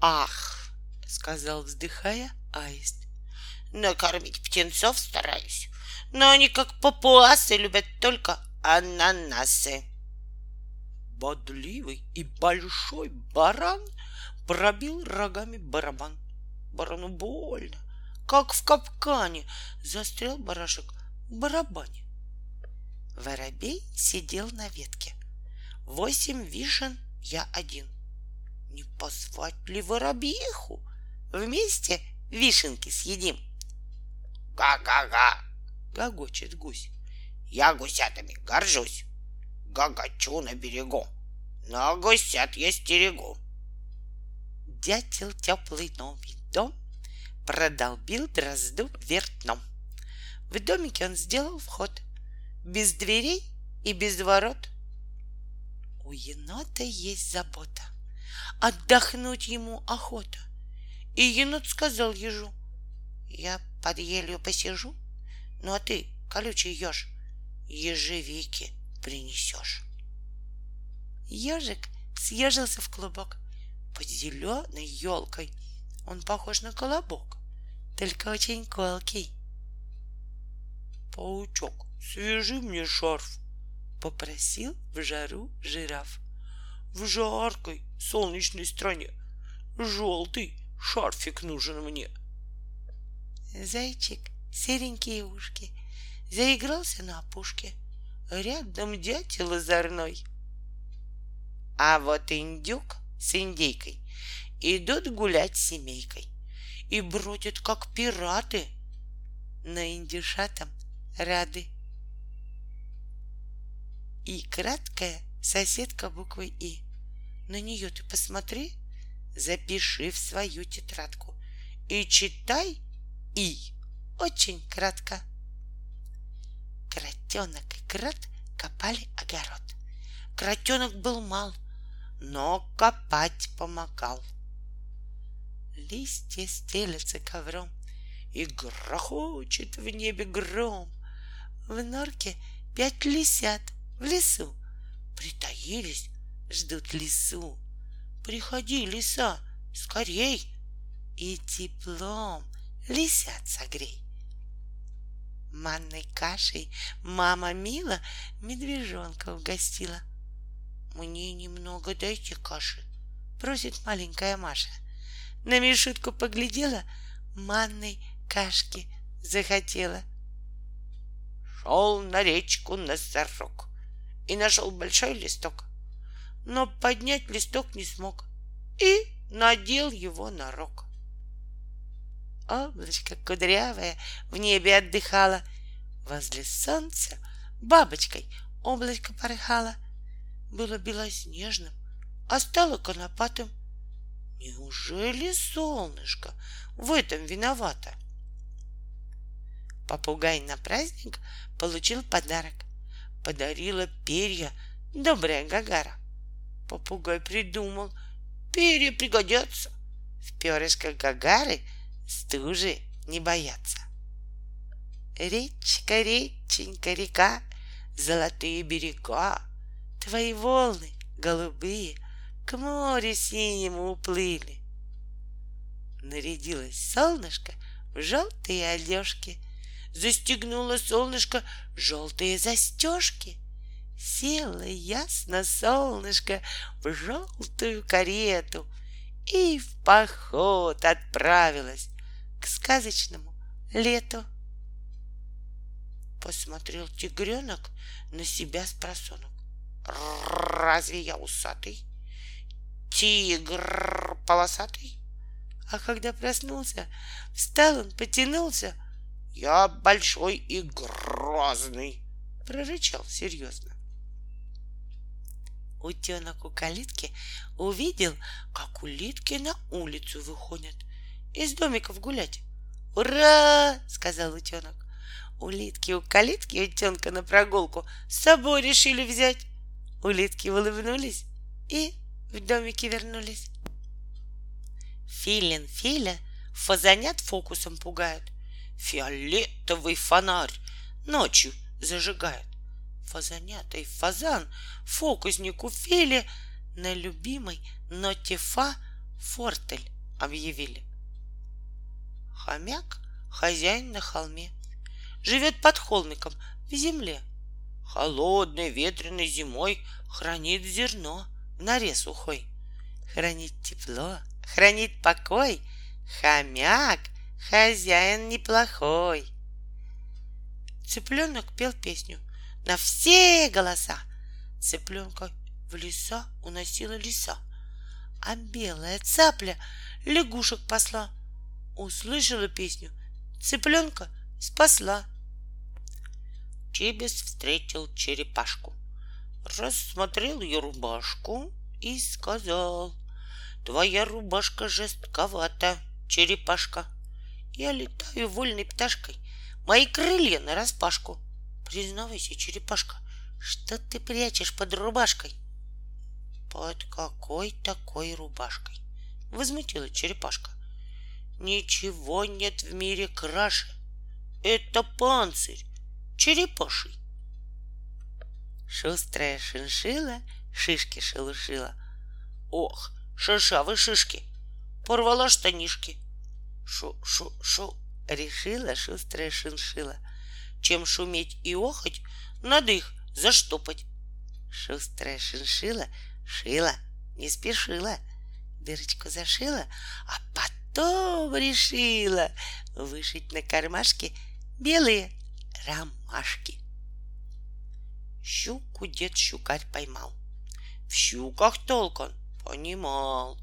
Ах, сказал, вздыхая, аист. Накормить птенцов стараюсь, но они, как папуасы, любят только ананасы. Бодливый и большой баран пробил рогами барабан. Барану больно, как в капкане, застрял барашек в барабане. Воробей сидел на ветке. Восемь вишен я один. Не позвать ли воробьиху? Вместе вишенки съедим. Га-га-га, гогочет гусь. Я гусятами горжусь. Гагачу на берегу. Но гусят я стерегу. Дятел теплый новый дом продолбил дрозду вертном. В домике он сделал вход без дверей и без ворот. У енота есть забота, отдохнуть ему охота. И енот сказал ежу, я под елью посижу, ну а ты, колючий еж, ежевики принесешь. Ежик съежился в клубок под зеленой елкой. Он похож на колобок, только очень колкий. Паучок, свяжи мне шарф, попросил в жару жираф. В жаркой солнечной стране желтый шарфик нужен мне. Зайчик, серенькие ушки, заигрался на опушке. Рядом дятел озорной. А вот индюк с индейкой идут гулять с семейкой и бродят, как пираты, на индюшатам рады. И краткая соседка буквы И. На нее ты посмотри, запиши в свою тетрадку и читай И очень кратко. Кротенок и крот копали огород. Кротенок был мал, но копать помогал. Листья стелятся ковром, и грохочет в небе гром. В норке пять лисят в лесу притаились, ждут лесу. Приходи, лиса, скорей, и теплом лисят согрей. Манной кашей мама мила медвежонка угостила. Мне немного дайте каши, просит маленькая Маша. На Мишутку поглядела, манной кашки захотела. Шел на речку носорог и нашел большой листок, но поднять листок не смог и надел его на рог. Облачко кудрявое в небе отдыхало, возле солнца бабочкой облачко порхало, было белоснежным, а стало конопатым. Неужели солнышко в этом виновато? Попугай на праздник получил подарок. Подарила перья добрая Гагара. Попугай придумал, перья пригодятся. В перышках Гагары стужи не боятся. Речка, реченька, река, золотые берега, Твои волны голубые к морю синему уплыли. Нарядилось солнышко в желтые одежки, Застегнуло солнышко желтые застежки. Село ясно солнышко в желтую карету И в поход отправилась к сказочному лету. Посмотрел тигренок на себя с просонок. Разве я усатый? Тигр полосатый? А когда проснулся, встал он, потянулся — я большой и грозный, прорычал серьезно. Утенок у калитки увидел, как улитки на улицу выходят из домиков гулять. «Ура!» — сказал утенок. Улитки у калитки утенка на прогулку с собой решили взять. Улитки улыбнулись и в домики вернулись. Филин Филя фазанят фокусом пугают — фиолетовый фонарь ночью зажигает. Фазанятый фазан фокуснику Филе на любимой ноте фа фортель объявили. Хомяк — хозяин на холме, живет под холмиком в земле. Холодной ветреной зимой хранит зерно в норе сухой. Хранит тепло, хранит покой, хомяк — хозяин неплохой. Цыпленок пел песню на все голоса. Цыпленка в леса уносила леса, а белая цапля лягушек посла. Услышала песню, цыпленка спасла. Чебес встретил черепашку, рассмотрел ее рубашку и сказал, Твоя рубашка жестковата, черепашка. Я летаю вольной пташкой, мои крылья на распашку. Признавайся, черепашка, что ты прячешь под рубашкой? Под какой такой рубашкой? Возмутилась черепашка. Ничего нет в мире краше. Это панцирь черепаший. Шустрая шиншила шишки шелушила. Ох, шершавые шишки, порвала штанишки. Шу-шу-шу, решила шустрая шиншила. Чем шуметь и охоть, надо их заштопать. Шустрая шиншила шила, не спешила. Дырочку зашила, а потом решила вышить на кармашке белые ромашки. Щуку дед щукарь поймал. В щуках толк он понимал.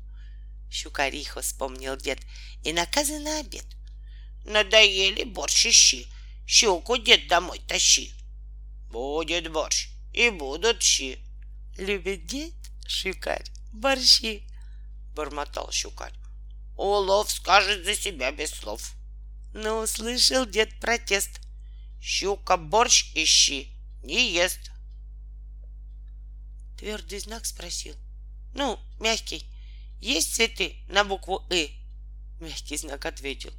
Щукариху вспомнил дед и наказы на обед. Надоели борщ и щи, щуку дед домой тащи. Будет борщ и будут щи. Любит дед щукарь борщи, бормотал щукарь. Улов скажет за себя без слов. Но услышал дед протест. Щука борщ ищи, не ест. Твердый знак спросил. Ну, мягкий, есть цветы на букву «ы»? Мягкий знак ответил.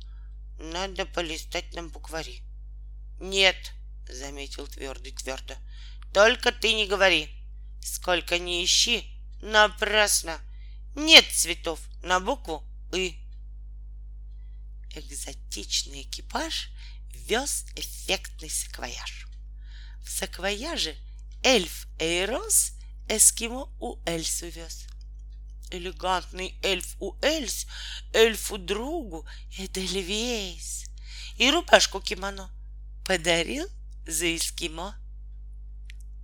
Надо полистать на буквари. Нет, заметил твердый твердо. Только ты не говори. Сколько ни ищи, напрасно. Нет цветов на букву «ы». Экзотичный экипаж вез эффектный саквояж. В саквояже эльф Эйрос эскимо у Эльс увез. Элегантный эльф у Эльс, эльфу другу Эдельвейс. И рубашку кимоно подарил за эскимо.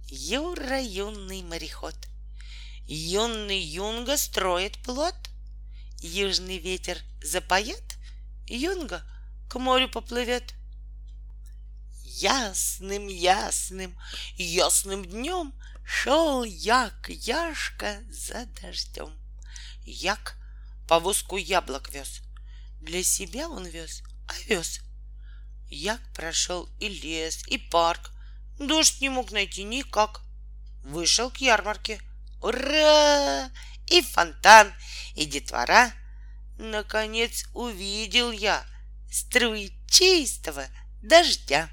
Юра юный мореход, юный юнга строит плод. Южный ветер запоет, юнга к морю поплывет. Ясным, ясным, ясным днем Шел як, Яшка за дождем. Як повозку яблок вез. Для себя он вез овес. Як прошел и лес, и парк. Дождь не мог найти никак. Вышел к ярмарке. Ура! И фонтан, и детвора. Наконец увидел я струи чистого дождя.